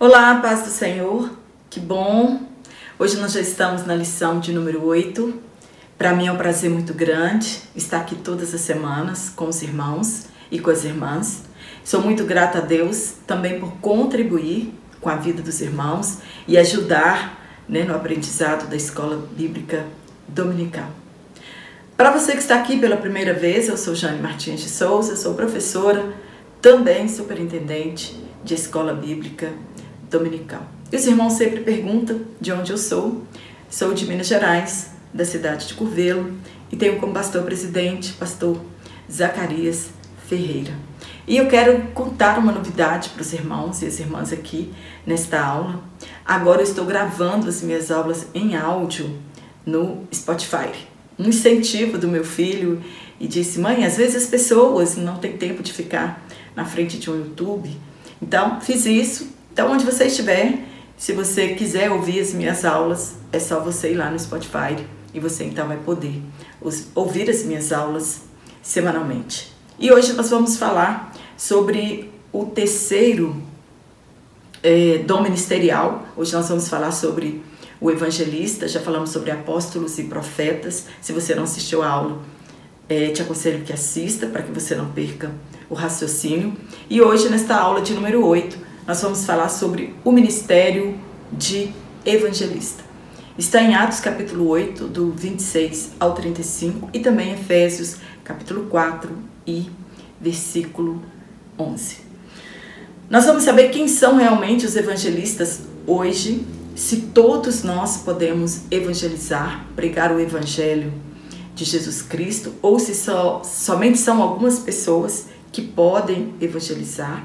Olá, paz do Senhor, que bom! Hoje nós já estamos na lição de número 8. Para mim é um prazer muito grande estar aqui todas as semanas com os irmãos e com as irmãs. Sou muito grata a Deus também por contribuir com a vida dos irmãos e ajudar né, no aprendizado da escola bíblica dominical. Para você que está aqui pela primeira vez, eu sou Jane Martins de Souza, sou professora, também superintendente de escola bíblica dominical. E os irmãos sempre perguntam de onde eu sou. Sou de Minas Gerais, da cidade de Curvelo, e tenho como pastor presidente pastor Zacarias Ferreira. E eu quero contar uma novidade para os irmãos e as irmãs aqui nesta aula. Agora eu estou gravando as minhas aulas em áudio no Spotify. Um incentivo do meu filho e disse: "Mãe, às vezes as pessoas não têm tempo de ficar na frente de um YouTube". Então, fiz isso então, onde você estiver, se você quiser ouvir as minhas aulas, é só você ir lá no Spotify e você então vai poder ouvir as minhas aulas semanalmente. E hoje nós vamos falar sobre o terceiro é, dom ministerial. Hoje nós vamos falar sobre o evangelista, já falamos sobre apóstolos e profetas. Se você não assistiu a aula, é, te aconselho que assista para que você não perca o raciocínio. E hoje, nesta aula de número 8, nós vamos falar sobre o ministério de evangelista. Está em Atos capítulo 8, do 26 ao 35, e também Efésios capítulo 4 e versículo 11. Nós vamos saber quem são realmente os evangelistas hoje, se todos nós podemos evangelizar, pregar o evangelho de Jesus Cristo, ou se só, somente são algumas pessoas que podem evangelizar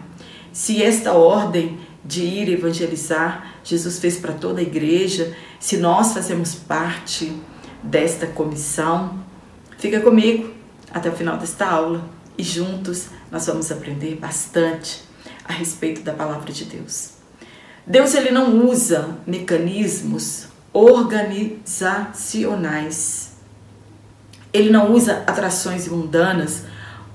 se esta ordem de ir evangelizar Jesus fez para toda a igreja, se nós fazemos parte desta comissão, fica comigo até o final desta aula e juntos nós vamos aprender bastante a respeito da palavra de Deus. Deus ele não usa mecanismos organizacionais. Ele não usa atrações mundanas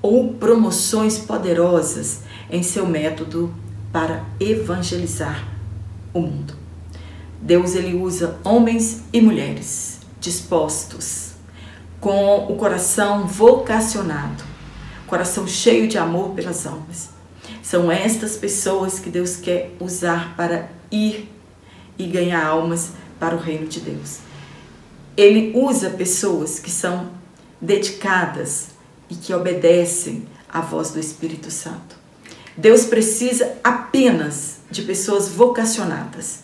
ou promoções poderosas em seu método para evangelizar o mundo. Deus ele usa homens e mulheres dispostos, com o coração vocacionado, coração cheio de amor pelas almas. São estas pessoas que Deus quer usar para ir e ganhar almas para o reino de Deus. Ele usa pessoas que são dedicadas e que obedecem à voz do Espírito Santo. Deus precisa apenas de pessoas vocacionadas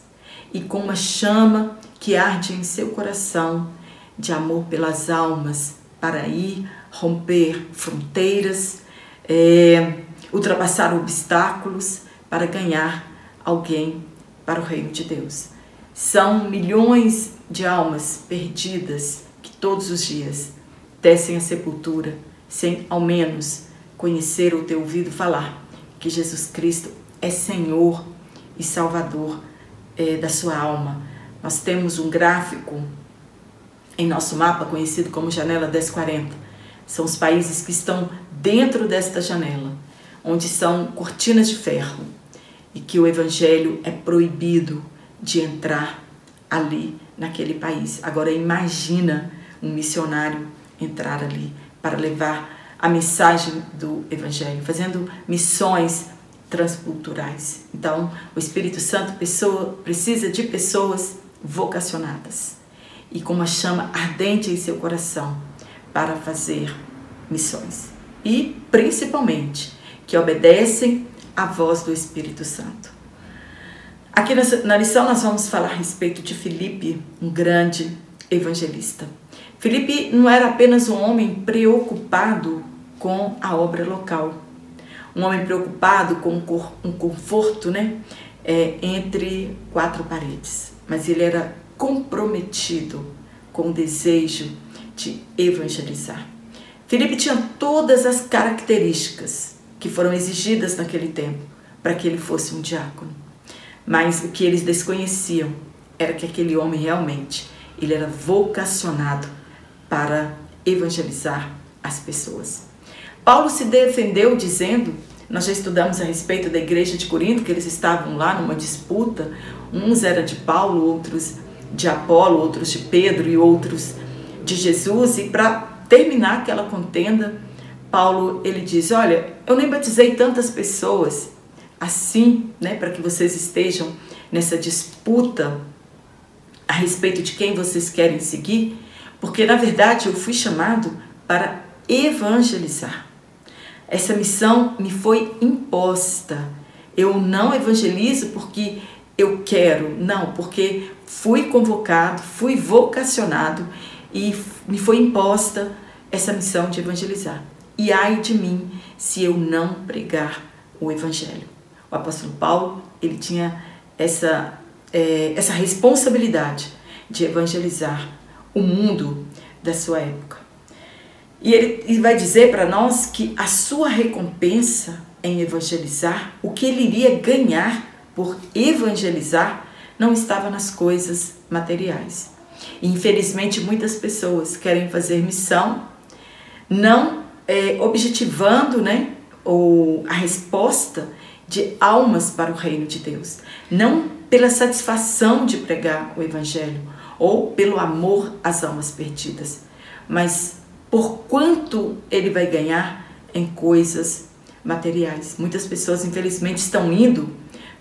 e com uma chama que arde em seu coração de amor pelas almas para ir romper fronteiras, é, ultrapassar obstáculos para ganhar alguém para o reino de Deus. São milhões de almas perdidas que todos os dias descem à sepultura sem ao menos conhecer ou ter ouvido falar que Jesus Cristo é Senhor e Salvador é, da sua alma. Nós temos um gráfico em nosso mapa conhecido como Janela 1040. São os países que estão dentro desta janela, onde são cortinas de ferro e que o evangelho é proibido de entrar ali naquele país. Agora imagina um missionário entrar ali para levar a mensagem do Evangelho, fazendo missões transculturais. Então, o Espírito Santo pessoa, precisa de pessoas vocacionadas e com uma chama ardente em seu coração para fazer missões. E, principalmente, que obedecem à voz do Espírito Santo. Aqui na lição nós vamos falar a respeito de Filipe, um grande evangelista. Filipe não era apenas um homem preocupado com a obra local. Um homem preocupado com um conforto né, é, entre quatro paredes, mas ele era comprometido com o desejo de evangelizar. Felipe tinha todas as características que foram exigidas naquele tempo para que ele fosse um diácono. Mas o que eles desconheciam era que aquele homem realmente ele era vocacionado para evangelizar as pessoas. Paulo se defendeu dizendo Nós já estudamos a respeito da igreja de Corinto, que eles estavam lá numa disputa. Uns eram de Paulo, outros de Apolo, outros de Pedro e outros de Jesus. E para terminar aquela contenda, Paulo ele diz: Olha, eu nem batizei tantas pessoas assim, né, para que vocês estejam nessa disputa a respeito de quem vocês querem seguir, porque na verdade eu fui chamado para evangelizar. Essa missão me foi imposta. Eu não evangelizo porque eu quero, não, porque fui convocado, fui vocacionado e me foi imposta essa missão de evangelizar. E ai de mim se eu não pregar o evangelho. O apóstolo Paulo, ele tinha essa, é, essa responsabilidade de evangelizar o mundo da sua época. E ele vai dizer para nós que a sua recompensa em evangelizar, o que ele iria ganhar por evangelizar, não estava nas coisas materiais. E, infelizmente, muitas pessoas querem fazer missão, não é, objetivando né, ou a resposta de almas para o reino de Deus, não pela satisfação de pregar o Evangelho ou pelo amor às almas perdidas, mas por quanto ele vai ganhar em coisas materiais. Muitas pessoas, infelizmente, estão indo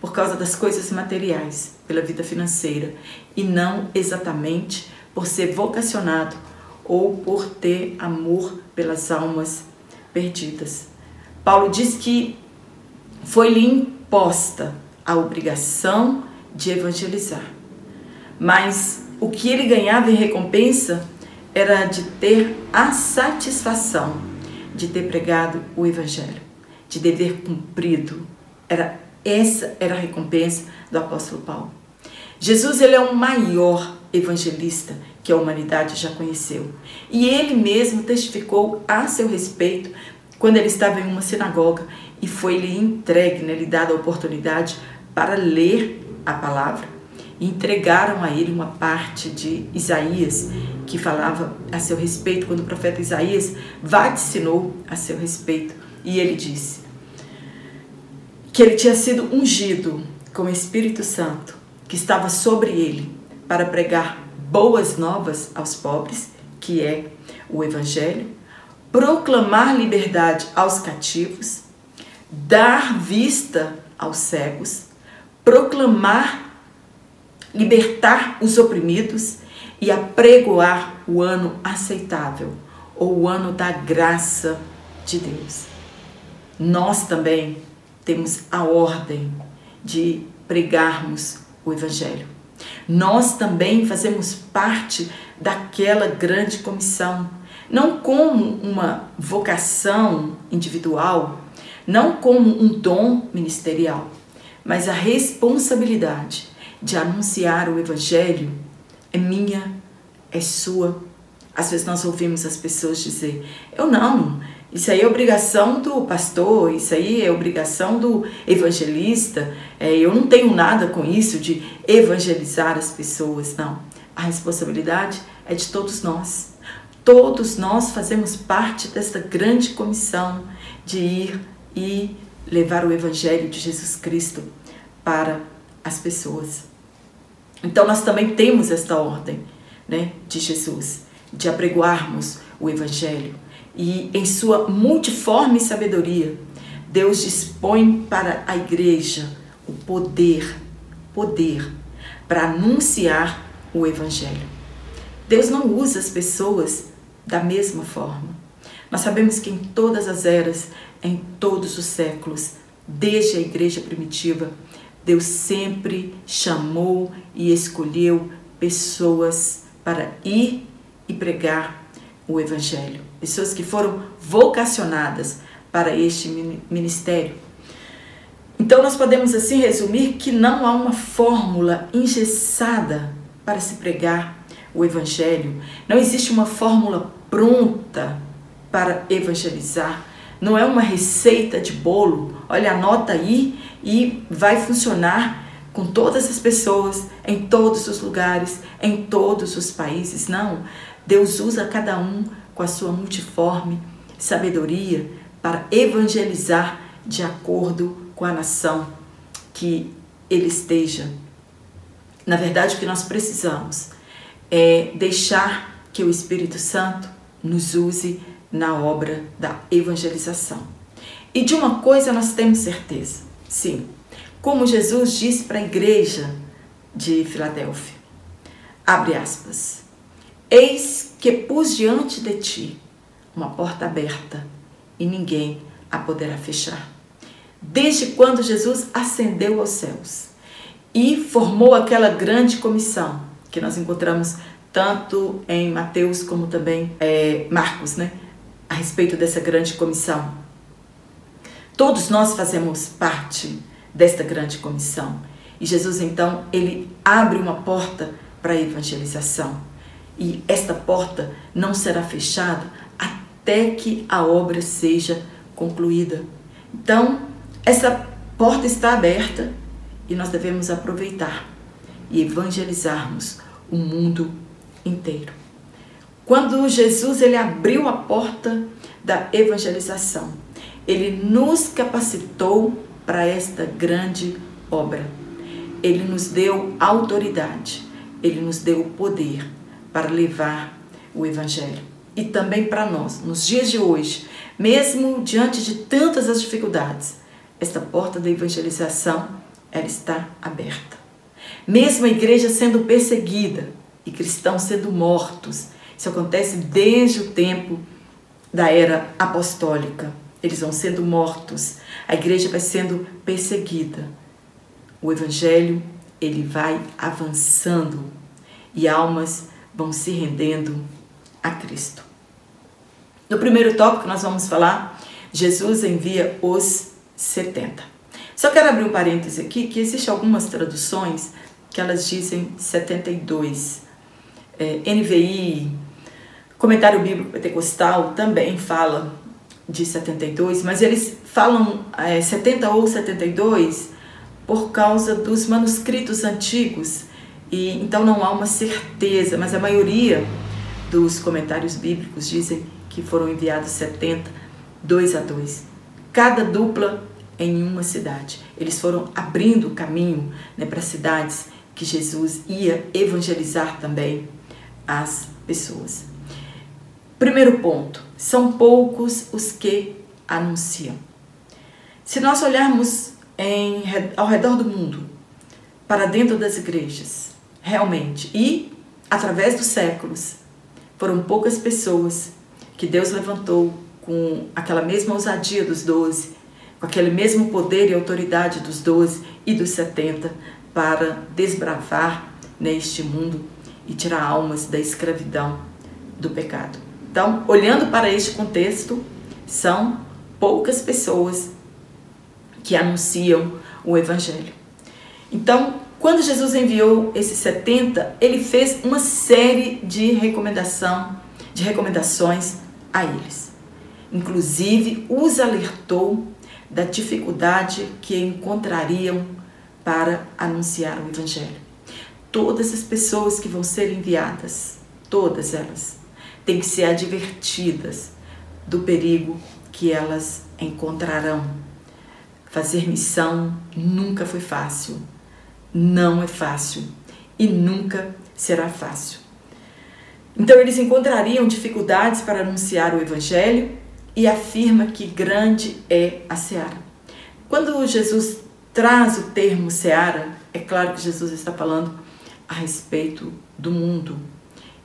por causa das coisas materiais, pela vida financeira, e não exatamente por ser vocacionado ou por ter amor pelas almas perdidas. Paulo diz que foi-lhe imposta a obrigação de evangelizar, mas o que ele ganhava em recompensa era de ter a satisfação de ter pregado o evangelho, de dever cumprido. Era essa era a recompensa do apóstolo Paulo. Jesus ele é o maior evangelista que a humanidade já conheceu. E ele mesmo testificou a seu respeito quando ele estava em uma sinagoga e foi-lhe entregue, né, lhe dada a oportunidade para ler a palavra entregaram a ele uma parte de Isaías que falava a seu respeito, quando o profeta Isaías vaticinou a seu respeito. E ele disse que ele tinha sido ungido com o Espírito Santo, que estava sobre ele para pregar boas novas aos pobres, que é o Evangelho, proclamar liberdade aos cativos, dar vista aos cegos, proclamar libertar os oprimidos e apregoar o ano aceitável, ou o ano da graça de Deus. Nós também temos a ordem de pregarmos o Evangelho. Nós também fazemos parte daquela grande comissão, não como uma vocação individual, não como um dom ministerial, mas a responsabilidade de anunciar o Evangelho é minha, é sua. Às vezes nós ouvimos as pessoas dizer: eu não, isso aí é obrigação do pastor, isso aí é obrigação do evangelista, é, eu não tenho nada com isso de evangelizar as pessoas. Não. A responsabilidade é de todos nós. Todos nós fazemos parte desta grande comissão de ir e levar o Evangelho de Jesus Cristo para as pessoas. Então nós também temos esta ordem né, de Jesus, de apregoarmos o Evangelho. E em sua multiforme sabedoria, Deus dispõe para a igreja o poder, poder, para anunciar o Evangelho. Deus não usa as pessoas da mesma forma. Nós sabemos que em todas as eras, em todos os séculos, desde a igreja primitiva, Deus sempre chamou e escolheu pessoas para ir e pregar o Evangelho. Pessoas que foram vocacionadas para este ministério. Então, nós podemos assim resumir que não há uma fórmula engessada para se pregar o Evangelho. Não existe uma fórmula pronta para evangelizar. Não é uma receita de bolo. Olha, anota aí e vai funcionar com todas as pessoas, em todos os lugares, em todos os países. Não. Deus usa cada um com a sua multiforme sabedoria para evangelizar de acordo com a nação que ele esteja. Na verdade, o que nós precisamos é deixar que o Espírito Santo nos use na obra da evangelização. E de uma coisa nós temos certeza, sim, como Jesus disse para a igreja de Filadélfia, abre aspas, eis que pus diante de ti uma porta aberta e ninguém a poderá fechar. Desde quando Jesus ascendeu aos céus e formou aquela grande comissão que nós encontramos tanto em Mateus como também é, Marcos, né? A respeito dessa grande comissão. Todos nós fazemos parte desta grande comissão. E Jesus então, ele abre uma porta para a evangelização. E esta porta não será fechada até que a obra seja concluída. Então, essa porta está aberta e nós devemos aproveitar e evangelizarmos o mundo inteiro. Quando Jesus ele abriu a porta da evangelização, ele nos capacitou para esta grande obra. Ele nos deu autoridade, ele nos deu o poder para levar o evangelho. E também para nós, nos dias de hoje, mesmo diante de tantas as dificuldades, esta porta da evangelização ela está aberta. Mesmo a igreja sendo perseguida e cristãos sendo mortos, isso acontece desde o tempo da era apostólica. Eles vão sendo mortos, a igreja vai sendo perseguida. O evangelho, ele vai avançando e almas vão se rendendo a Cristo. No primeiro tópico nós vamos falar Jesus envia os 70. Só quero abrir um parêntese aqui que existe algumas traduções que elas dizem 72. É, NVI, Comentário Bíblico Pentecostal também fala de 72, mas eles falam é, 70 ou 72 por causa dos manuscritos antigos e então não há uma certeza, mas a maioria dos comentários bíblicos dizem que foram enviados 70, dois a dois, cada dupla em uma cidade. Eles foram abrindo caminho né, para cidades que Jesus ia evangelizar também as pessoas. Primeiro ponto: são poucos os que anunciam. Se nós olharmos em, ao redor do mundo, para dentro das igrejas, realmente, e através dos séculos, foram poucas pessoas que Deus levantou com aquela mesma ousadia dos doze, com aquele mesmo poder e autoridade dos doze e dos setenta para desbravar neste mundo e tirar almas da escravidão do pecado. Então, olhando para este contexto, são poucas pessoas que anunciam o evangelho. Então, quando Jesus enviou esses 70, ele fez uma série de recomendação, de recomendações a eles. Inclusive, os alertou da dificuldade que encontrariam para anunciar o Evangelho. Todas as pessoas que vão ser enviadas, todas elas, têm que ser advertidas do perigo que elas encontrarão. Fazer missão nunca foi fácil, não é fácil e nunca será fácil. Então eles encontrariam dificuldades para anunciar o Evangelho e afirma que grande é a seara. Quando Jesus traz o termo seara, é claro que Jesus está falando a respeito do mundo.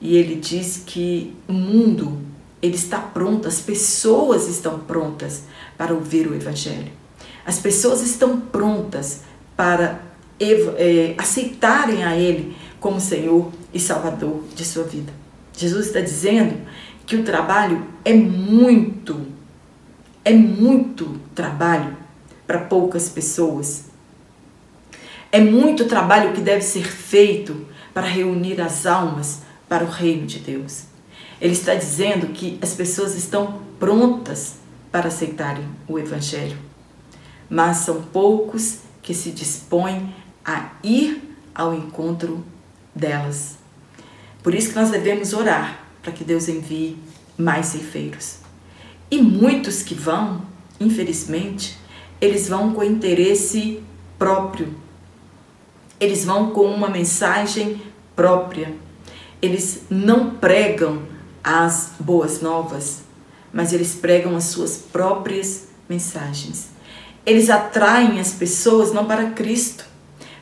E ele diz que o mundo ele está pronto, as pessoas estão prontas para ouvir o Evangelho. As pessoas estão prontas para é, aceitarem a Ele como Senhor e Salvador de sua vida. Jesus está dizendo que o trabalho é muito, é muito trabalho para poucas pessoas. É muito trabalho que deve ser feito para reunir as almas para o reino de Deus. Ele está dizendo que as pessoas estão prontas para aceitarem o Evangelho, mas são poucos que se dispõem a ir ao encontro delas. Por isso que nós devemos orar para que Deus envie mais ceifeiros. E muitos que vão, infelizmente, eles vão com interesse próprio. Eles vão com uma mensagem própria. Eles não pregam as boas novas, mas eles pregam as suas próprias mensagens. Eles atraem as pessoas não para Cristo,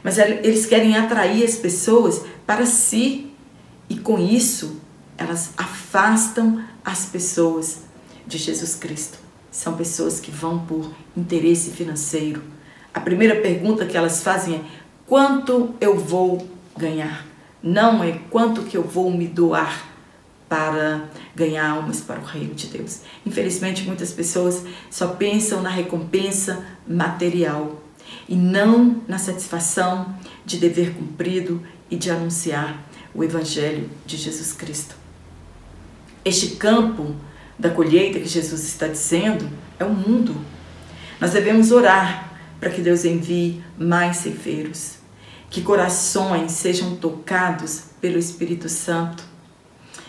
mas eles querem atrair as pessoas para si. E com isso, elas afastam as pessoas de Jesus Cristo. São pessoas que vão por interesse financeiro. A primeira pergunta que elas fazem é: quanto eu vou ganhar? Não é quanto que eu vou me doar para ganhar almas para o reino de Deus. Infelizmente, muitas pessoas só pensam na recompensa material e não na satisfação de dever cumprido e de anunciar o evangelho de Jesus Cristo. Este campo da colheita que Jesus está dizendo é o mundo. Nós devemos orar para que Deus envie mais ceifeiros, que corações sejam tocados pelo Espírito Santo,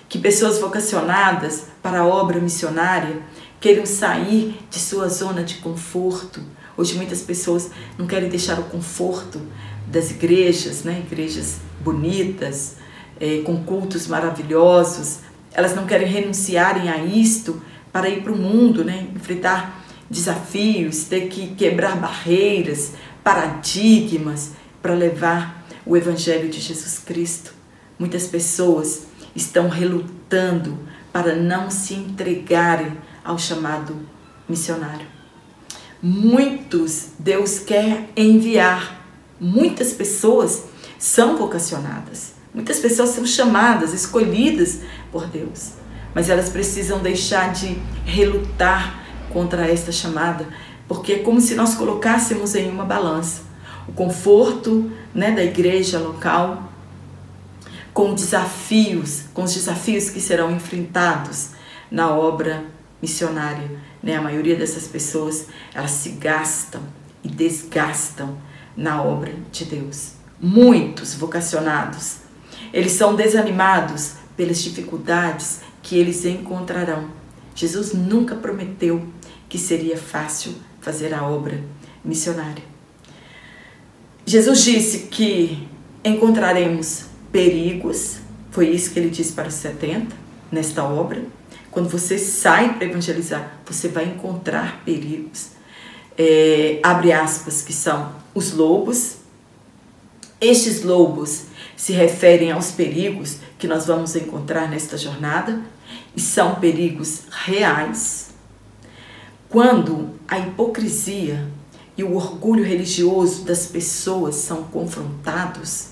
que pessoas vocacionadas para a obra missionária queiram sair de sua zona de conforto. Hoje muitas pessoas não querem deixar o conforto das igrejas, né? igrejas bonitas, é, com cultos maravilhosos, elas não querem renunciarem a isto para ir para o mundo, né? enfrentar desafios, ter que quebrar barreiras, paradigmas para levar o Evangelho de Jesus Cristo. Muitas pessoas estão relutando para não se entregarem ao chamado missionário. Muitos Deus quer enviar, muitas pessoas são vocacionadas, muitas pessoas são chamadas, escolhidas por Deus, mas elas precisam deixar de relutar contra esta chamada, porque é como se nós colocássemos em uma balança conforto né, da igreja local com desafios, com os desafios que serão enfrentados na obra missionária. Né? A maioria dessas pessoas elas se gastam e desgastam na obra de Deus. Muitos vocacionados, eles são desanimados pelas dificuldades que eles encontrarão. Jesus nunca prometeu que seria fácil fazer a obra missionária. Jesus disse que encontraremos perigos, foi isso que ele disse para os 70 nesta obra. Quando você sai para evangelizar, você vai encontrar perigos. É, abre aspas, que são os lobos. Estes lobos se referem aos perigos que nós vamos encontrar nesta jornada e são perigos reais. Quando a hipocrisia e o orgulho religioso das pessoas são confrontados,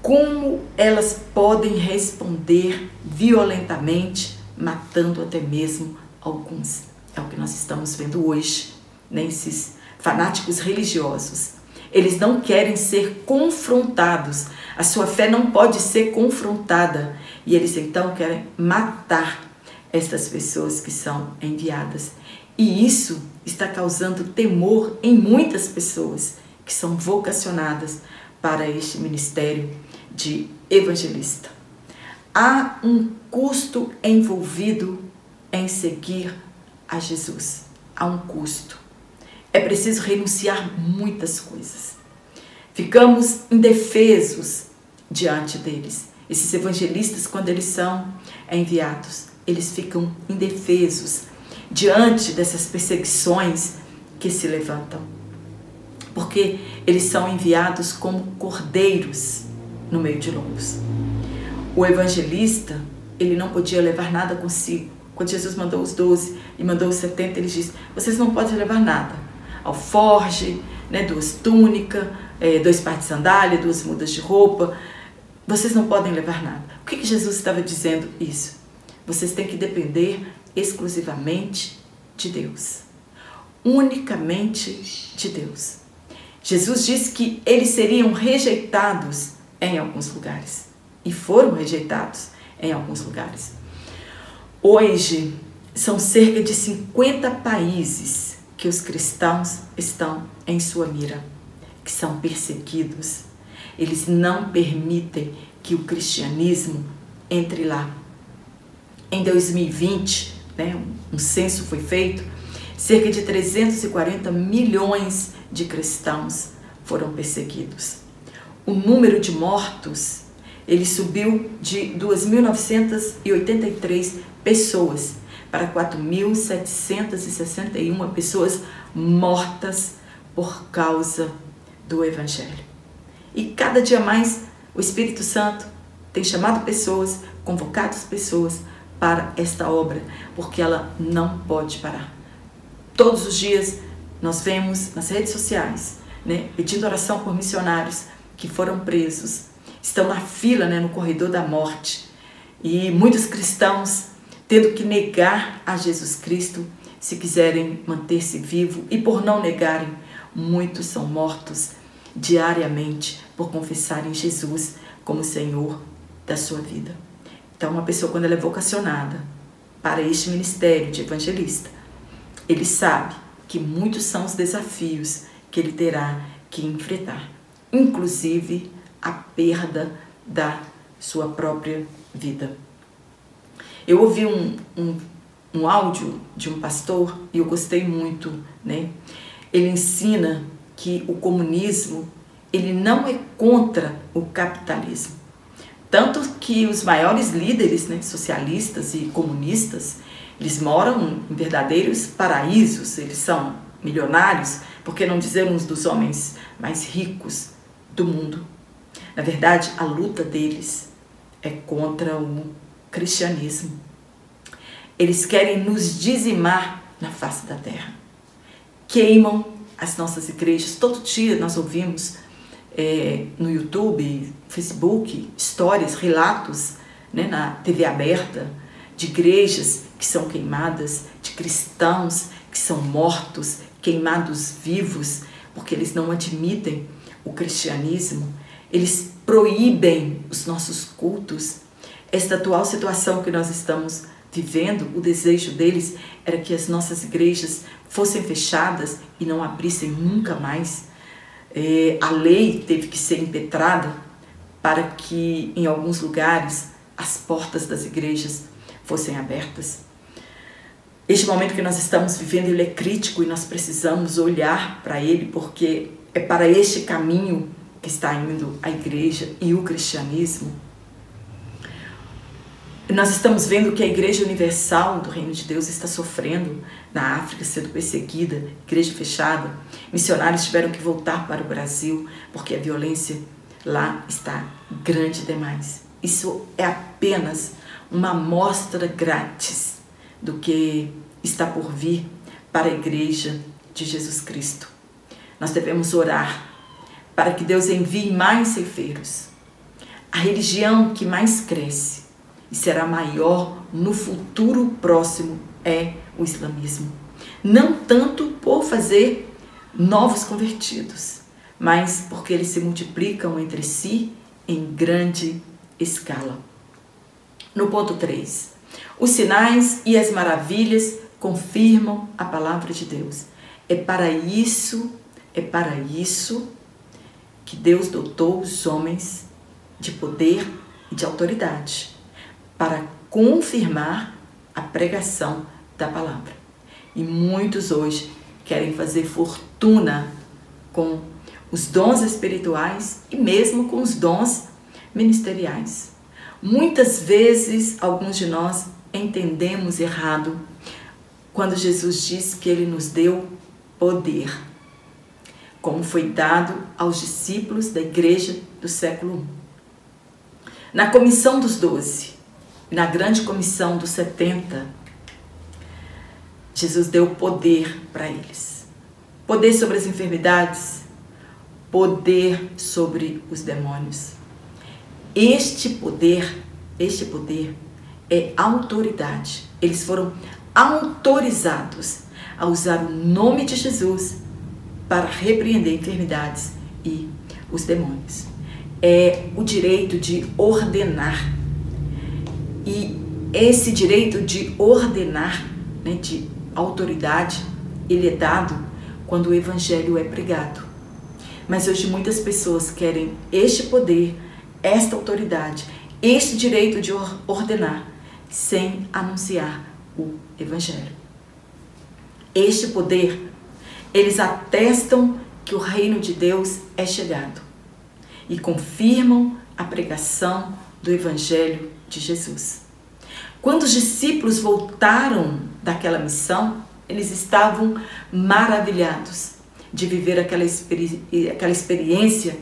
como elas podem responder violentamente, matando até mesmo alguns? É o que nós estamos vendo hoje, nesses né? fanáticos religiosos eles não querem ser confrontados. A sua fé não pode ser confrontada. E eles então querem matar estas pessoas que são enviadas. E isso está causando temor em muitas pessoas que são vocacionadas para este ministério de evangelista. Há um custo envolvido em seguir a Jesus. Há um custo é preciso renunciar muitas coisas. Ficamos indefesos diante deles. Esses evangelistas, quando eles são enviados, eles ficam indefesos diante dessas perseguições que se levantam. Porque eles são enviados como cordeiros no meio de lobos. O evangelista, ele não podia levar nada consigo. Quando Jesus mandou os doze e mandou os setenta, ele disse: Vocês não podem levar nada alforge, né, duas túnicas, é, dois pares de sandália, duas mudas de roupa. Vocês não podem levar nada. O que, que Jesus estava dizendo isso? Vocês têm que depender exclusivamente de Deus. Unicamente de Deus. Jesus disse que eles seriam rejeitados em alguns lugares. E foram rejeitados em alguns lugares. Hoje, são cerca de 50 países que os cristãos estão em sua mira, que são perseguidos. Eles não permitem que o cristianismo entre lá. Em 2020, né, um censo foi feito, cerca de 340 milhões de cristãos foram perseguidos. O número de mortos ele subiu de 2.983 pessoas para 4.761 pessoas mortas por causa do Evangelho. E cada dia mais o Espírito Santo tem chamado pessoas, convocado pessoas para esta obra, porque ela não pode parar. Todos os dias nós vemos nas redes sociais, né, pedindo oração por missionários que foram presos, estão na fila, né, no corredor da morte. E muitos cristãos tendo que negar a Jesus Cristo se quiserem manter-se vivo e por não negarem, muitos são mortos diariamente por confessarem Jesus como Senhor da sua vida. Então, uma pessoa, quando ela é vocacionada para este ministério de evangelista, ele sabe que muitos são os desafios que ele terá que enfrentar, inclusive a perda da sua própria vida. Eu ouvi um, um, um áudio de um pastor e eu gostei muito, né? Ele ensina que o comunismo ele não é contra o capitalismo. Tanto que os maiores líderes né, socialistas e comunistas, eles moram em verdadeiros paraísos, eles são milionários, por que não dizer uns dos homens mais ricos do mundo. Na verdade, a luta deles é contra o cristianismo. Eles querem nos dizimar na face da terra. Queimam as nossas igrejas. Todo dia nós ouvimos é, no YouTube, Facebook, histórias, relatos né, na TV aberta de igrejas que são queimadas, de cristãos que são mortos, queimados vivos, porque eles não admitem o cristianismo, eles proíbem os nossos cultos. Esta atual situação que nós estamos vivendo, o desejo deles era que as nossas igrejas fossem fechadas e não abrissem nunca mais. É, a lei teve que ser impetrada para que em alguns lugares as portas das igrejas fossem abertas. Este momento que nós estamos vivendo, ele é crítico e nós precisamos olhar para ele porque é para este caminho que está indo a igreja e o cristianismo. Nós estamos vendo que a Igreja Universal do Reino de Deus está sofrendo na África, sendo perseguida, igreja fechada. Missionários tiveram que voltar para o Brasil porque a violência lá está grande demais. Isso é apenas uma amostra grátis do que está por vir para a Igreja de Jesus Cristo. Nós devemos orar para que Deus envie mais ceifeiros. A religião que mais cresce e será maior no futuro próximo é o islamismo. Não tanto por fazer novos convertidos, mas porque eles se multiplicam entre si em grande escala. No ponto 3, os sinais e as maravilhas confirmam a palavra de Deus. É para isso, é para isso que Deus dotou os homens de poder e de autoridade para confirmar a pregação da palavra. E muitos hoje querem fazer fortuna com os dons espirituais e mesmo com os dons ministeriais. Muitas vezes, alguns de nós entendemos errado quando Jesus diz que ele nos deu poder como foi dado aos discípulos da igreja do século I. Na comissão dos doze, na grande comissão dos setenta, Jesus deu poder para eles. Poder sobre as enfermidades, poder sobre os demônios. Este poder, este poder é autoridade. Eles foram autorizados a usar o nome de Jesus para repreender enfermidades e os demônios. É o direito de ordenar. E esse direito de ordenar, né, de autoridade, ele é dado quando o evangelho é pregado. Mas hoje muitas pessoas querem este poder, esta autoridade, este direito de ordenar, sem anunciar o evangelho. Este poder, eles atestam que o reino de Deus é chegado e confirmam a pregação do Evangelho de Jesus. Quando os discípulos voltaram daquela missão, eles estavam maravilhados de viver aquela, experi aquela experiência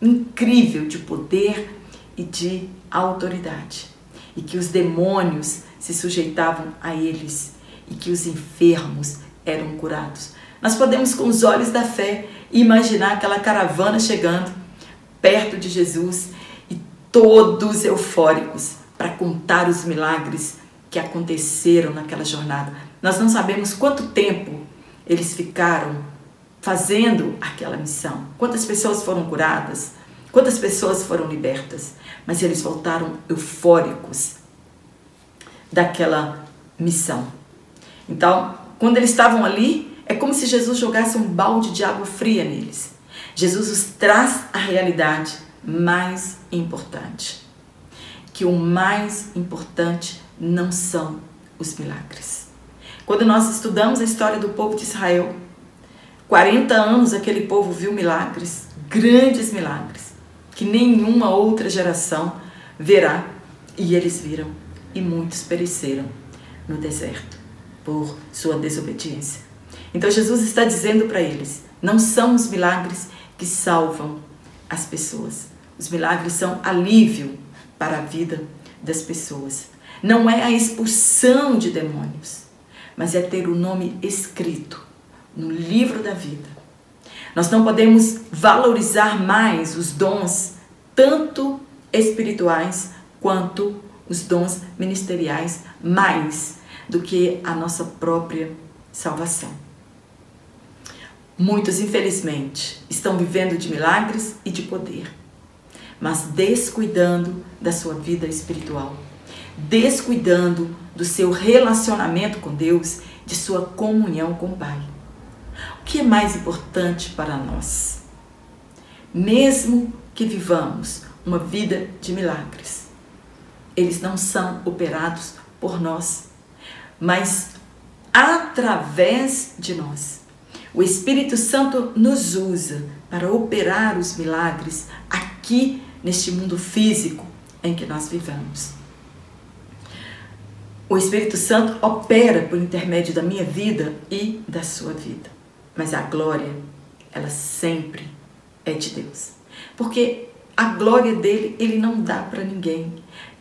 incrível de poder e de autoridade. E que os demônios se sujeitavam a eles e que os enfermos eram curados. Nós podemos, com os olhos da fé, imaginar aquela caravana chegando perto de Jesus e todos eufóricos para contar os milagres que aconteceram naquela jornada. Nós não sabemos quanto tempo eles ficaram fazendo aquela missão, quantas pessoas foram curadas, quantas pessoas foram libertas, mas eles voltaram eufóricos daquela missão. Então, quando eles estavam ali, é como se Jesus jogasse um balde de água fria neles. Jesus os traz a realidade mais importante. Que o mais importante não são os milagres. Quando nós estudamos a história do povo de Israel, 40 anos aquele povo viu milagres, grandes milagres, que nenhuma outra geração verá. E eles viram, e muitos pereceram no deserto por sua desobediência. Então Jesus está dizendo para eles: não são os milagres que salvam as pessoas. Os milagres são alívio para a vida das pessoas. Não é a expulsão de demônios, mas é ter o nome escrito no livro da vida. Nós não podemos valorizar mais os dons, tanto espirituais quanto os dons ministeriais, mais do que a nossa própria salvação. Muitos, infelizmente, estão vivendo de milagres e de poder, mas descuidando da sua vida espiritual, descuidando do seu relacionamento com Deus, de sua comunhão com o Pai. O que é mais importante para nós? Mesmo que vivamos uma vida de milagres, eles não são operados por nós, mas através de nós. O Espírito Santo nos usa para operar os milagres aqui neste mundo físico em que nós vivemos. O Espírito Santo opera por intermédio da minha vida e da sua vida. Mas a glória, ela sempre é de Deus. Porque a glória dele, ele não dá para ninguém.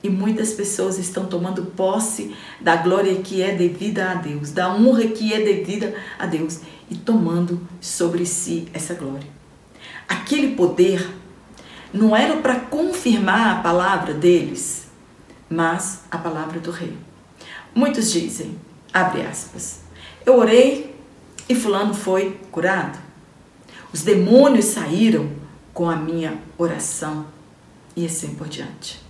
E muitas pessoas estão tomando posse da glória que é devida a Deus, da honra que é devida a Deus e tomando sobre si essa glória. Aquele poder não era para confirmar a palavra deles, mas a palavra do rei. Muitos dizem, abre aspas, eu orei e fulano foi curado. Os demônios saíram com a minha oração e assim por diante.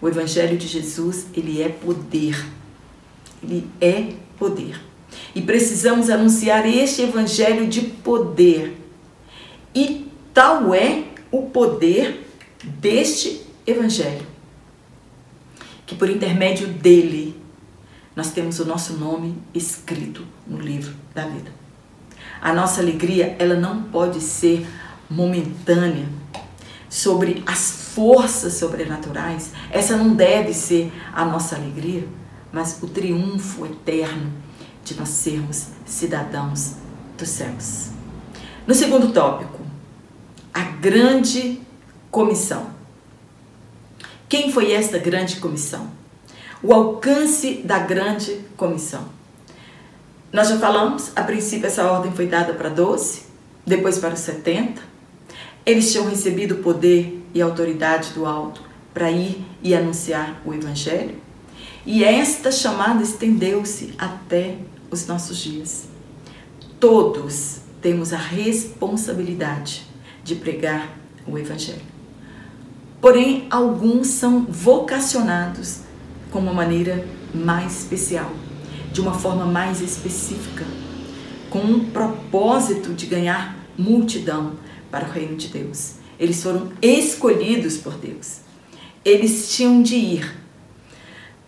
O evangelho de Jesus, ele é poder. Ele é poder. E precisamos anunciar este evangelho de poder. E tal é o poder deste evangelho, que por intermédio dele nós temos o nosso nome escrito no livro da vida. A nossa alegria, ela não pode ser momentânea sobre as forças sobrenaturais. Essa não deve ser a nossa alegria, mas o triunfo eterno de nós sermos cidadãos dos céus. No segundo tópico, a grande comissão. Quem foi esta grande comissão? O alcance da grande comissão. Nós já falamos, a princípio essa ordem foi dada para 12, depois para os 70. Eles tinham recebido poder e autoridade do alto para ir e anunciar o evangelho. E esta chamada estendeu-se até os nossos dias. Todos temos a responsabilidade de pregar o Evangelho. Porém, alguns são vocacionados com uma maneira mais especial, de uma forma mais específica, com um propósito de ganhar multidão para o reino de Deus. Eles foram escolhidos por Deus. Eles tinham de ir,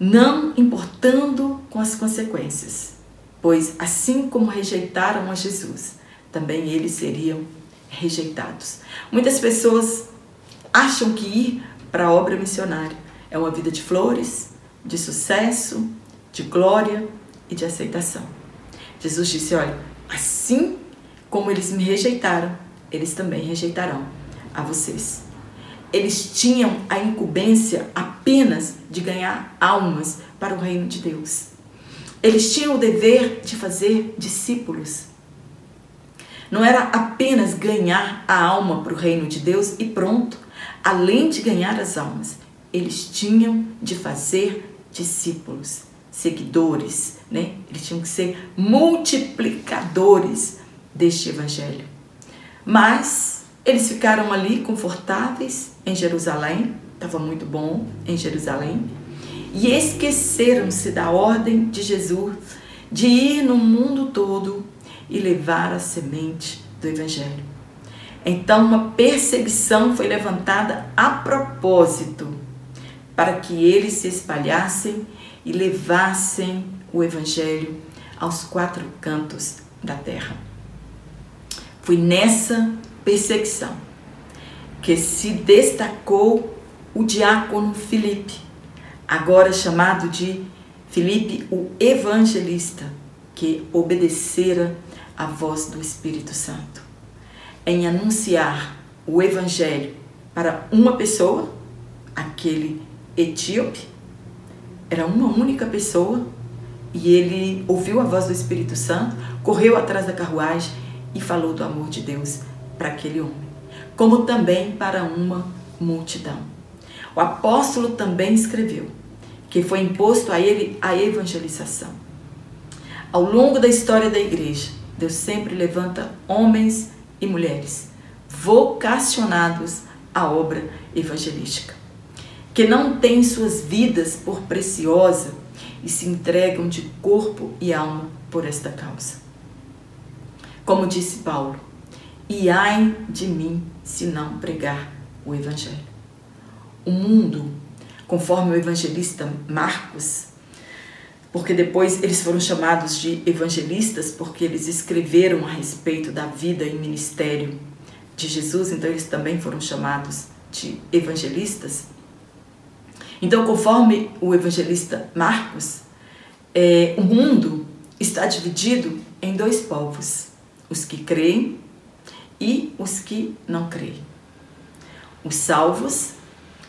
não importando com as consequências, pois assim como rejeitaram a Jesus, também eles seriam rejeitados. Muitas pessoas acham que ir para a obra missionária é uma vida de flores, de sucesso, de glória e de aceitação. Jesus disse: Olha, assim como eles me rejeitaram, eles também rejeitarão a vocês. Eles tinham a incumbência apenas de ganhar almas para o reino de Deus. Eles tinham o dever de fazer discípulos. Não era apenas ganhar a alma para o reino de Deus e pronto. Além de ganhar as almas, eles tinham de fazer discípulos, seguidores, né? Eles tinham que ser multiplicadores deste evangelho. Mas eles ficaram ali confortáveis em Jerusalém, estava muito bom em Jerusalém, e esqueceram-se da ordem de Jesus de ir no mundo todo e levar a semente do evangelho. Então, uma perseguição foi levantada a propósito para que eles se espalhassem e levassem o Evangelho aos quatro cantos da terra. Foi nessa perseguição que se destacou o diácono Filipe, agora chamado de Filipe o Evangelista, que obedecera à voz do Espírito Santo, em anunciar o Evangelho para uma pessoa, aquele etíope, era uma única pessoa e ele ouviu a voz do Espírito Santo, correu atrás da carruagem e falou do amor de Deus para aquele homem, como também para uma multidão. O apóstolo também escreveu que foi imposto a ele a evangelização. Ao longo da história da igreja, Deus sempre levanta homens e mulheres vocacionados à obra evangelística que não têm suas vidas por preciosa e se entregam de corpo e alma por esta causa. Como disse Paulo, e ai de mim se não pregar o Evangelho. O mundo, conforme o evangelista Marcos, porque depois eles foram chamados de evangelistas porque eles escreveram a respeito da vida e ministério de Jesus, então eles também foram chamados de evangelistas. Então, conforme o evangelista Marcos, é, o mundo está dividido em dois povos: os que creem e os que não creem. Os salvos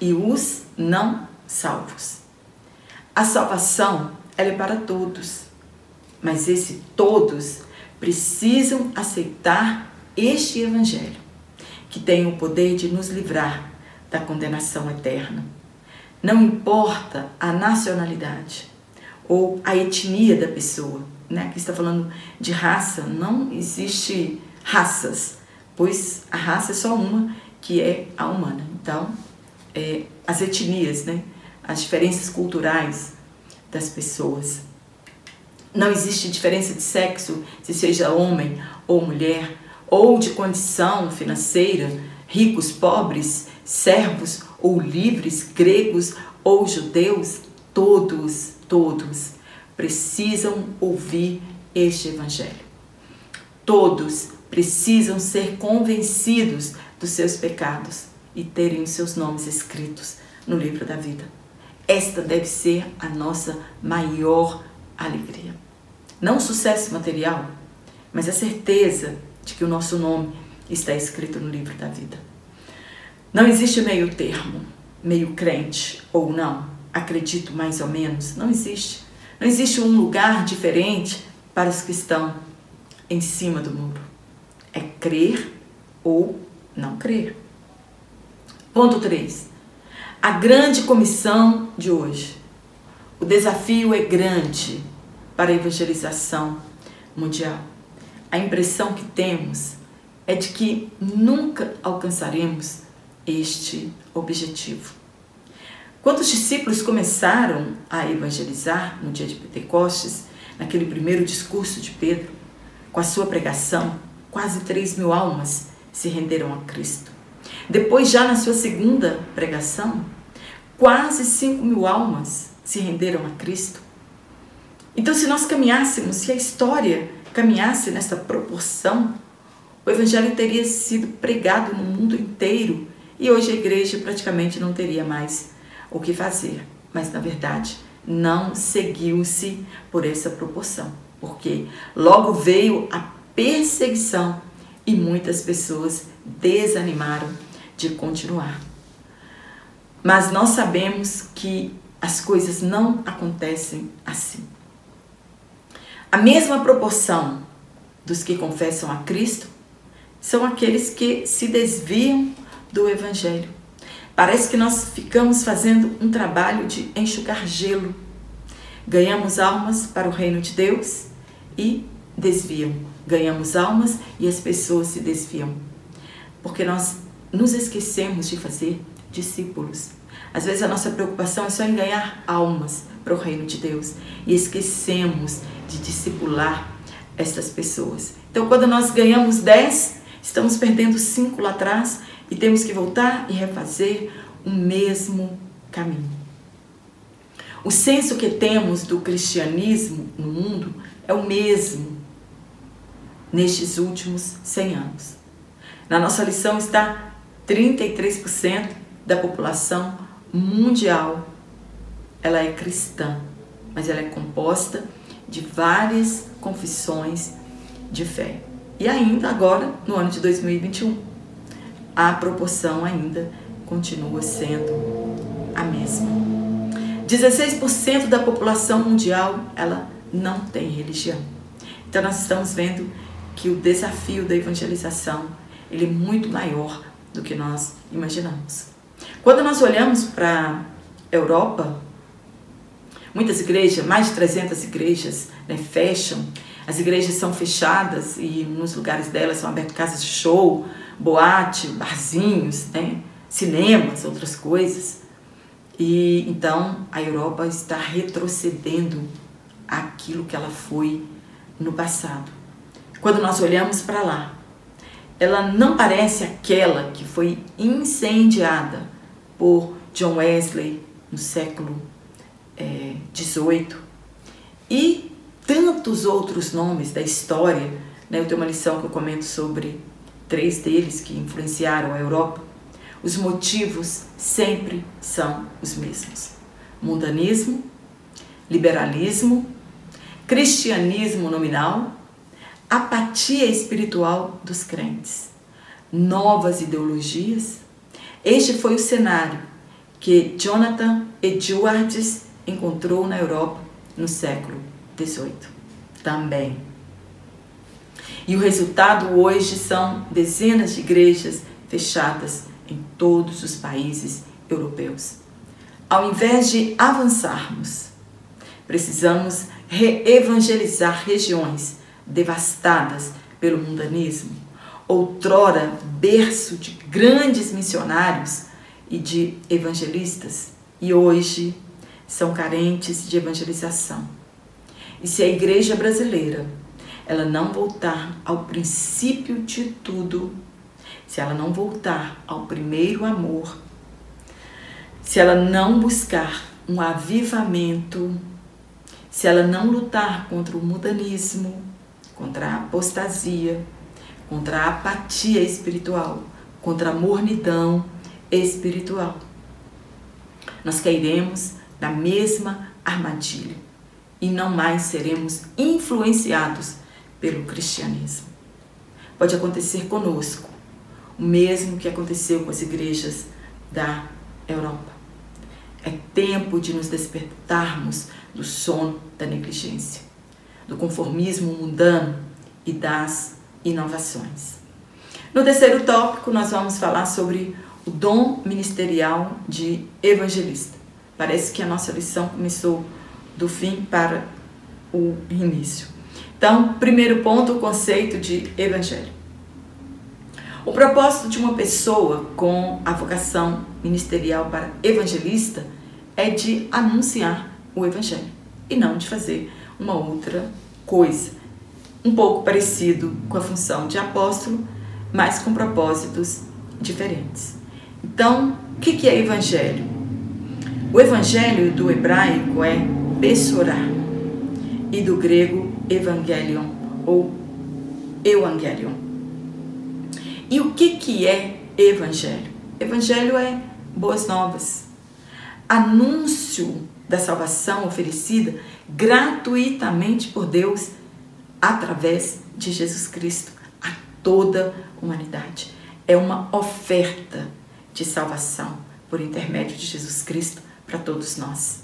e os não salvos. A salvação ela é para todos, mas esse todos precisam aceitar este evangelho, que tem o poder de nos livrar da condenação eterna. Não importa a nacionalidade ou a etnia da pessoa. Né? Aqui está falando de raça, não existe raças, pois a raça é só uma, que é a humana. Então, é, as etnias, né? as diferenças culturais das pessoas. Não existe diferença de sexo, se seja homem ou mulher, ou de condição financeira, ricos, pobres, servos ou livres, gregos ou judeus, todos, todos precisam ouvir este Evangelho. Todos precisam ser convencidos dos seus pecados e terem os seus nomes escritos no livro da vida. Esta deve ser a nossa maior alegria. Não o sucesso material, mas a certeza de que o nosso nome está escrito no livro da vida. Não existe meio termo, meio crente ou não, acredito mais ou menos. Não existe. Não existe um lugar diferente para os que estão em cima do muro. É crer ou não crer. Ponto 3. A grande comissão de hoje. O desafio é grande para a evangelização mundial. A impressão que temos é de que nunca alcançaremos este objetivo. Quando os discípulos começaram a evangelizar no dia de Pentecostes, naquele primeiro discurso de Pedro, com a sua pregação, quase 3 mil almas se renderam a Cristo. Depois, já na sua segunda pregação, quase 5 mil almas se renderam a Cristo. Então, se nós caminhássemos, se a história caminhasse nessa proporção, o Evangelho teria sido pregado no mundo inteiro e hoje a igreja praticamente não teria mais o que fazer. Mas, na verdade, não seguiu-se por essa proporção, porque logo veio a perseguição e muitas pessoas desanimaram de continuar. Mas nós sabemos que as coisas não acontecem assim. A mesma proporção dos que confessam a Cristo são aqueles que se desviam do Evangelho. Parece que nós ficamos fazendo um trabalho de enxugar gelo. Ganhamos almas para o reino de Deus e desviam. Ganhamos almas e as pessoas se desviam. Porque nós nos esquecemos de fazer discípulos. Às vezes a nossa preocupação é só em ganhar almas para o reino de Deus e esquecemos de discipular essas pessoas. Então, quando nós ganhamos 10, estamos perdendo 5 lá atrás e temos que voltar e refazer o mesmo caminho. O senso que temos do cristianismo no mundo é o mesmo nestes últimos 100 anos. Na nossa lição está 33% da população mundial ela é cristã, mas ela é composta de várias confissões de fé. E ainda agora, no ano de 2021, a proporção ainda continua sendo a mesma. 16% da população mundial ela não tem religião. Então nós estamos vendo que o desafio da evangelização ele é muito maior do que nós imaginamos. Quando nós olhamos para Europa, muitas igrejas, mais de 300 igrejas, né, fecham. As igrejas são fechadas e nos lugares delas são abertas casas de show, boate, barzinhos, né, cinemas, outras coisas. E então a Europa está retrocedendo aquilo que ela foi no passado. Quando nós olhamos para lá, ela não parece aquela que foi incendiada por John Wesley no século XVIII é, e tantos outros nomes da história. Né? Eu tenho uma lição que eu comento sobre três deles que influenciaram a Europa. Os motivos sempre são os mesmos: mundanismo, liberalismo, cristianismo nominal apatia espiritual dos crentes, novas ideologias. Este foi o cenário que Jonathan Edwards encontrou na Europa no século XVIII também. E o resultado hoje são dezenas de igrejas fechadas em todos os países europeus. Ao invés de avançarmos, precisamos reevangelizar regiões devastadas pelo mundanismo, outrora berço de grandes missionários e de evangelistas, e hoje são carentes de evangelização. E se a igreja brasileira ela não voltar ao princípio de tudo, se ela não voltar ao primeiro amor, se ela não buscar um avivamento, se ela não lutar contra o mudanismo, contra a apostasia, contra a apatia espiritual, contra a mornidão espiritual. Nós cairemos na mesma armadilha e não mais seremos influenciados pelo cristianismo. Pode acontecer conosco o mesmo que aconteceu com as igrejas da Europa. É tempo de nos despertarmos do sono da negligência do conformismo mundano e das inovações. No terceiro tópico, nós vamos falar sobre o dom ministerial de evangelista. Parece que a nossa lição começou do fim para o início. Então, primeiro ponto, o conceito de evangelho. O propósito de uma pessoa com a vocação ministerial para evangelista é de anunciar o evangelho e não de fazer uma outra coisa. Um pouco parecido com a função de apóstolo, mas com propósitos diferentes. Então, o que é evangelho? O evangelho do hebraico é bessorá. e do grego evangelion ou evangelion. E o que que é evangelho? Evangelho é boas novas. Anúncio da salvação oferecida gratuitamente por Deus através de Jesus Cristo a toda a humanidade. É uma oferta de salvação por intermédio de Jesus Cristo para todos nós.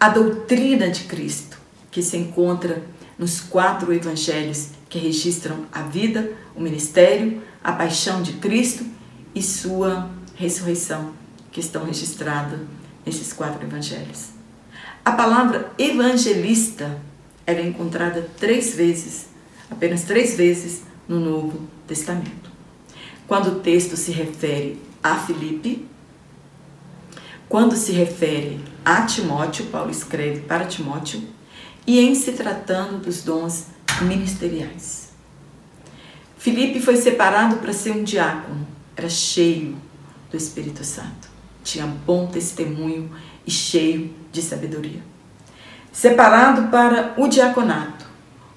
A doutrina de Cristo, que se encontra nos quatro evangelhos que registram a vida, o ministério, a paixão de Cristo e sua ressurreição, que estão registradas nesses quatro evangelhos. A palavra evangelista é encontrada três vezes, apenas três vezes no Novo Testamento. Quando o texto se refere a Filipe, quando se refere a Timóteo, Paulo escreve para Timóteo, e em se tratando dos dons ministeriais. Filipe foi separado para ser um diácono, era cheio do Espírito Santo, tinha bom testemunho e cheio de sabedoria. Separado para o diaconato,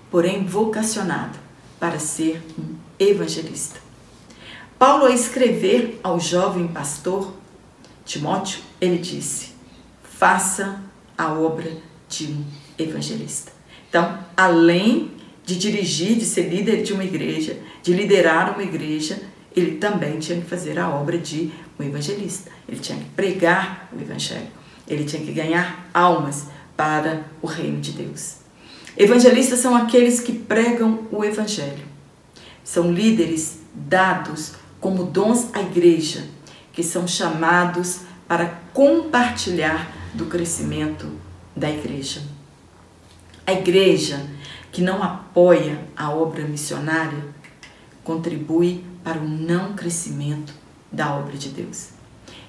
porém vocacionado para ser um evangelista. Paulo, a escrever ao jovem pastor Timóteo, ele disse: faça a obra de um evangelista. Então, além de dirigir, de ser líder de uma igreja, de liderar uma igreja, ele também tinha que fazer a obra de um evangelista. Ele tinha que pregar o evangelho. Ele tinha que ganhar almas para o reino de Deus. Evangelistas são aqueles que pregam o evangelho. São líderes dados como dons à igreja, que são chamados para compartilhar do crescimento da igreja. A igreja que não apoia a obra missionária contribui para o não crescimento da obra de Deus.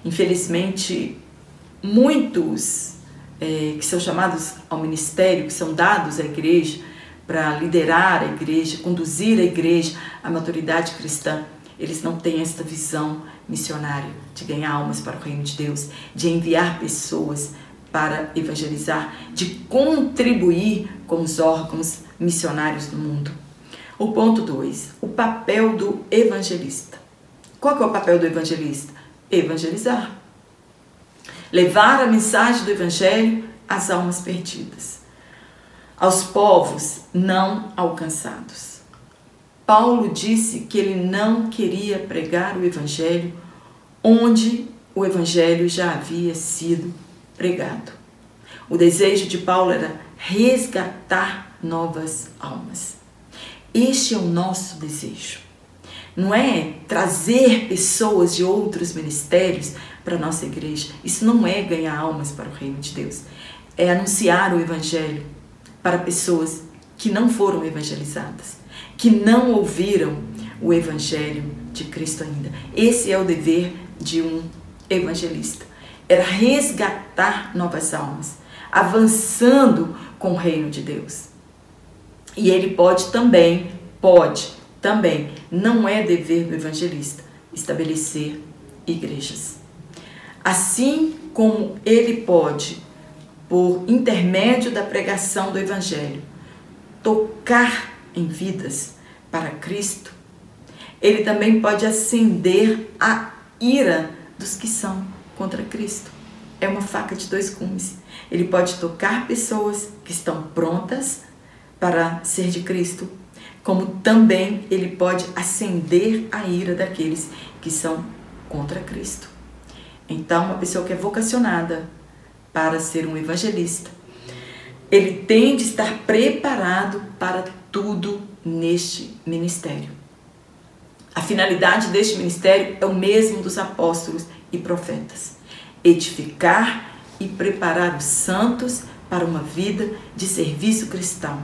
Infelizmente, muitos é, que são chamados ao ministério, que são dados à igreja para liderar a igreja, conduzir a igreja à maturidade cristã, eles não têm esta visão missionária de ganhar almas para o reino de Deus, de enviar pessoas para evangelizar, de contribuir com os órgãos missionários do mundo. O ponto 2, o papel do evangelista. Qual é o papel do evangelista? Evangelizar. Levar a mensagem do evangelho às almas perdidas, aos povos não alcançados. Paulo disse que ele não queria pregar o evangelho onde o evangelho já havia sido pregado. O desejo de Paulo era resgatar novas almas. Este é o nosso desejo. Não é trazer pessoas de outros ministérios para a nossa igreja. Isso não é ganhar almas para o reino de Deus. É anunciar o evangelho para pessoas que não foram evangelizadas, que não ouviram o evangelho de Cristo ainda. Esse é o dever de um evangelista era resgatar novas almas, avançando com o reino de Deus. E ele pode também, pode também, não é dever do evangelista estabelecer igrejas. Assim como ele pode, por intermédio da pregação do evangelho, tocar em vidas para Cristo, ele também pode acender a ira dos que são contra Cristo. É uma faca de dois gumes. Ele pode tocar pessoas que estão prontas para ser de Cristo, como também ele pode acender a ira daqueles que são contra Cristo. Então, uma pessoa que é vocacionada para ser um evangelista, ele tem de estar preparado para tudo neste ministério. A finalidade deste ministério é o mesmo dos apóstolos e profetas. Edificar e preparar os santos para uma vida de serviço cristão.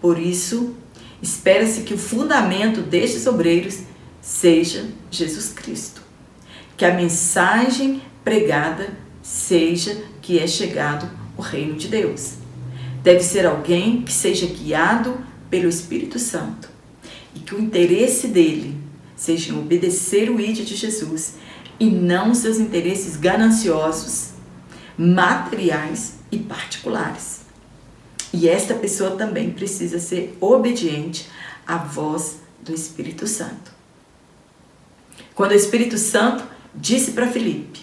Por isso, espera-se que o fundamento destes obreiros seja Jesus Cristo. Que a mensagem pregada seja que é chegado o reino de Deus. Deve ser alguém que seja guiado pelo Espírito Santo e que o interesse dele seja em obedecer o ídolo de Jesus e não seus interesses gananciosos, materiais e particulares. E esta pessoa também precisa ser obediente à voz do Espírito Santo. Quando o Espírito Santo disse para Filipe: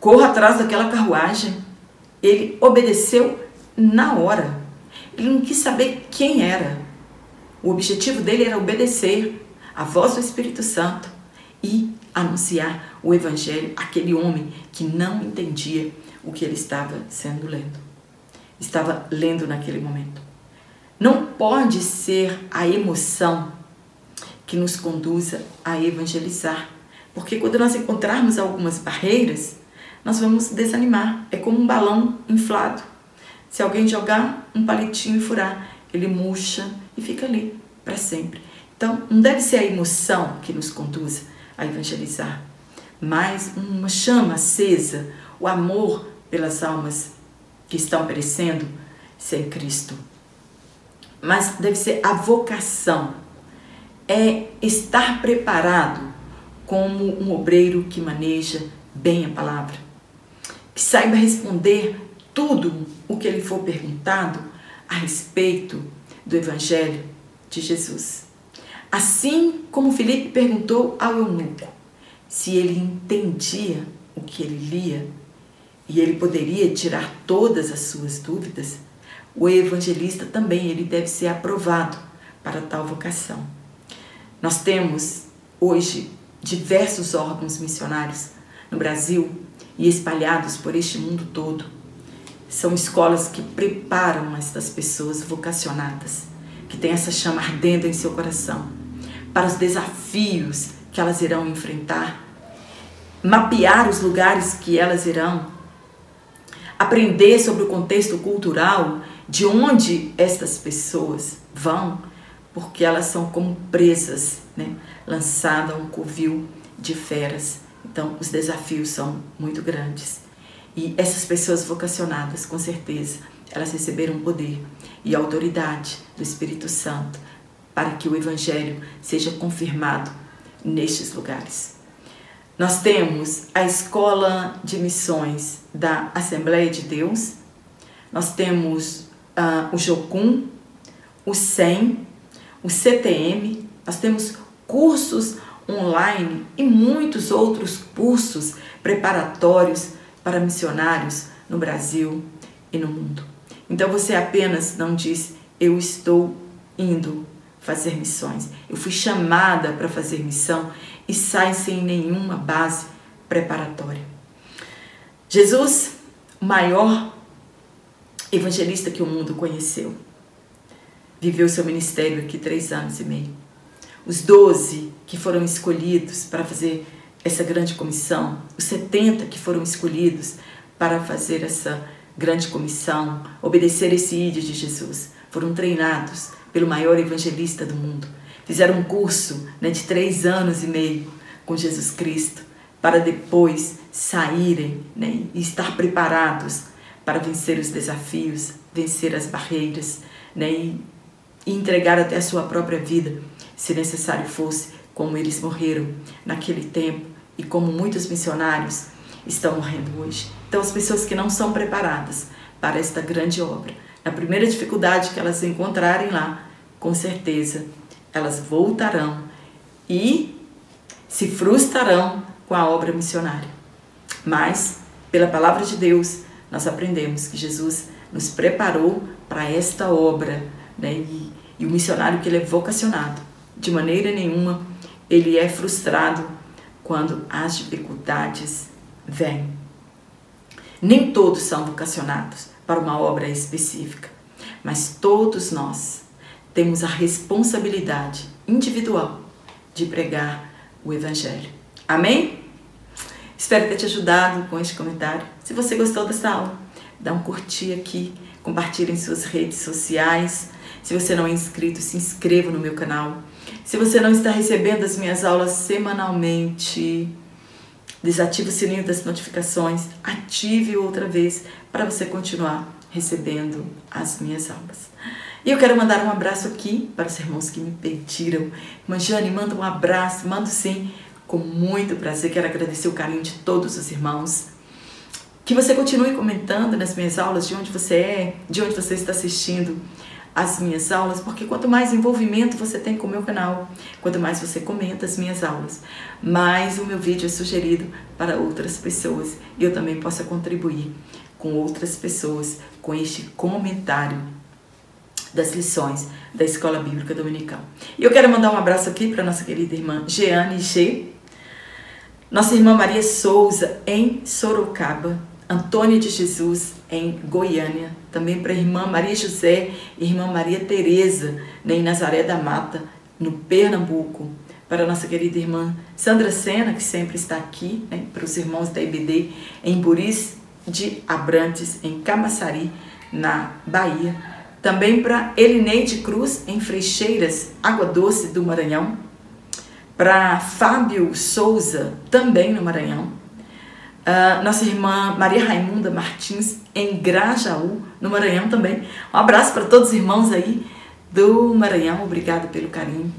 corra atrás daquela carruagem, ele obedeceu na hora. Ele não quis saber quem era. O objetivo dele era obedecer à voz do Espírito Santo e anunciar o Evangelho àquele homem que não entendia o que ele estava sendo lendo. Estava lendo naquele momento. Não pode ser a emoção que nos conduza a evangelizar, porque quando nós encontrarmos algumas barreiras, nós vamos desanimar. É como um balão inflado. Se alguém jogar um palitinho e furar, ele murcha e fica ali para sempre. Então, não deve ser a emoção que nos conduza a evangelizar, mas uma chama acesa, o amor pelas almas que estão perecendo sem Cristo. Mas deve ser a vocação, é estar preparado como um obreiro que maneja bem a palavra, que saiba responder tudo o que lhe for perguntado a respeito do Evangelho de Jesus. Assim como Felipe perguntou ao eunuco se ele entendia o que ele lia e ele poderia tirar todas as suas dúvidas, o evangelista também ele deve ser aprovado para tal vocação. Nós temos hoje diversos órgãos missionários no Brasil e espalhados por este mundo todo. São escolas que preparam estas pessoas vocacionadas, que têm essa chama ardendo em seu coração, para os desafios que elas irão enfrentar, mapear os lugares que elas irão, aprender sobre o contexto cultural de onde estas pessoas vão, porque elas são como presas, né? Lançadas a um covil de feras. Então, os desafios são muito grandes. E essas pessoas vocacionadas, com certeza, elas receberam poder e autoridade do Espírito Santo para que o Evangelho seja confirmado nestes lugares. Nós temos a Escola de Missões da Assembleia de Deus, nós temos uh, o Jocum, o SEM, o CTM, nós temos cursos online e muitos outros cursos preparatórios para missionários no Brasil e no mundo. Então você apenas não diz eu estou indo fazer missões. Eu fui chamada para fazer missão e sai sem nenhuma base preparatória. Jesus, o maior evangelista que o mundo conheceu, viveu seu ministério aqui três anos e meio. Os doze que foram escolhidos para fazer essa grande comissão, os setenta que foram escolhidos para fazer essa grande comissão, obedecer esse ídolo de Jesus, foram treinados pelo maior evangelista do mundo. Fizeram um curso né, de três anos e meio com Jesus Cristo para depois saírem né, e estar preparados para vencer os desafios, vencer as barreiras né, e entregar até a sua própria vida, se necessário fosse, como eles morreram naquele tempo e como muitos missionários estão morrendo hoje. Então, as pessoas que não são preparadas para esta grande obra, na primeira dificuldade que elas encontrarem lá, com certeza elas voltarão e se frustrarão com a obra missionária. Mas, pela palavra de Deus, nós aprendemos que Jesus nos preparou para esta obra, né? E, e o missionário que ele é vocacionado, de maneira nenhuma ele é frustrado quando as dificuldades vêm. Nem todos são vocacionados para uma obra específica, mas todos nós temos a responsabilidade individual de pregar o Evangelho. Amém? Espero ter te ajudado com este comentário. Se você gostou dessa aula, dá um curtir aqui, compartilhe em suas redes sociais. Se você não é inscrito, se inscreva no meu canal. Se você não está recebendo as minhas aulas semanalmente, desative o sininho das notificações, ative outra vez para você continuar recebendo as minhas aulas. E eu quero mandar um abraço aqui para os irmãos que me pediram. Manjane, manda um abraço, mando sim, com muito prazer. Quero agradecer o carinho de todos os irmãos. Que você continue comentando nas minhas aulas de onde você é, de onde você está assistindo as minhas aulas, porque quanto mais envolvimento você tem com o meu canal, quanto mais você comenta as minhas aulas, mais o meu vídeo é sugerido para outras pessoas e eu também possa contribuir com outras pessoas com este comentário das lições da Escola Bíblica Dominical. E eu quero mandar um abraço aqui para nossa querida irmã Jeane G, nossa irmã Maria Souza em Sorocaba, Antônia de Jesus em Goiânia, também para a irmã Maria José e irmã Maria Tereza em Nazaré da Mata, no Pernambuco, para a nossa querida irmã Sandra Sena, que sempre está aqui, né, para os irmãos da IBD em Buris de Abrantes, em Camaçari, na Bahia, também para Elineide Cruz, em Freixeiras, Água Doce do Maranhão, para Fábio Souza, também no Maranhão, Uh, nossa irmã Maria Raimunda Martins, em Grajaú, no Maranhão também. Um abraço para todos os irmãos aí do Maranhão, obrigado pelo carinho.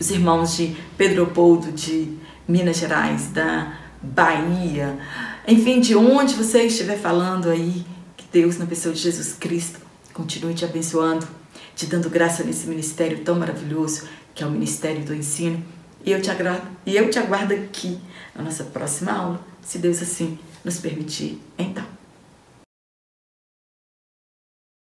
Os irmãos de Pedro Poldo, de Minas Gerais, da Bahia, enfim, de onde você estiver falando aí, que Deus, na pessoa de Jesus Cristo, continue te abençoando, te dando graça nesse ministério tão maravilhoso que é o Ministério do Ensino. E eu te aguardo, e eu te aguardo aqui na nossa próxima aula se Deus assim nos permitir, então.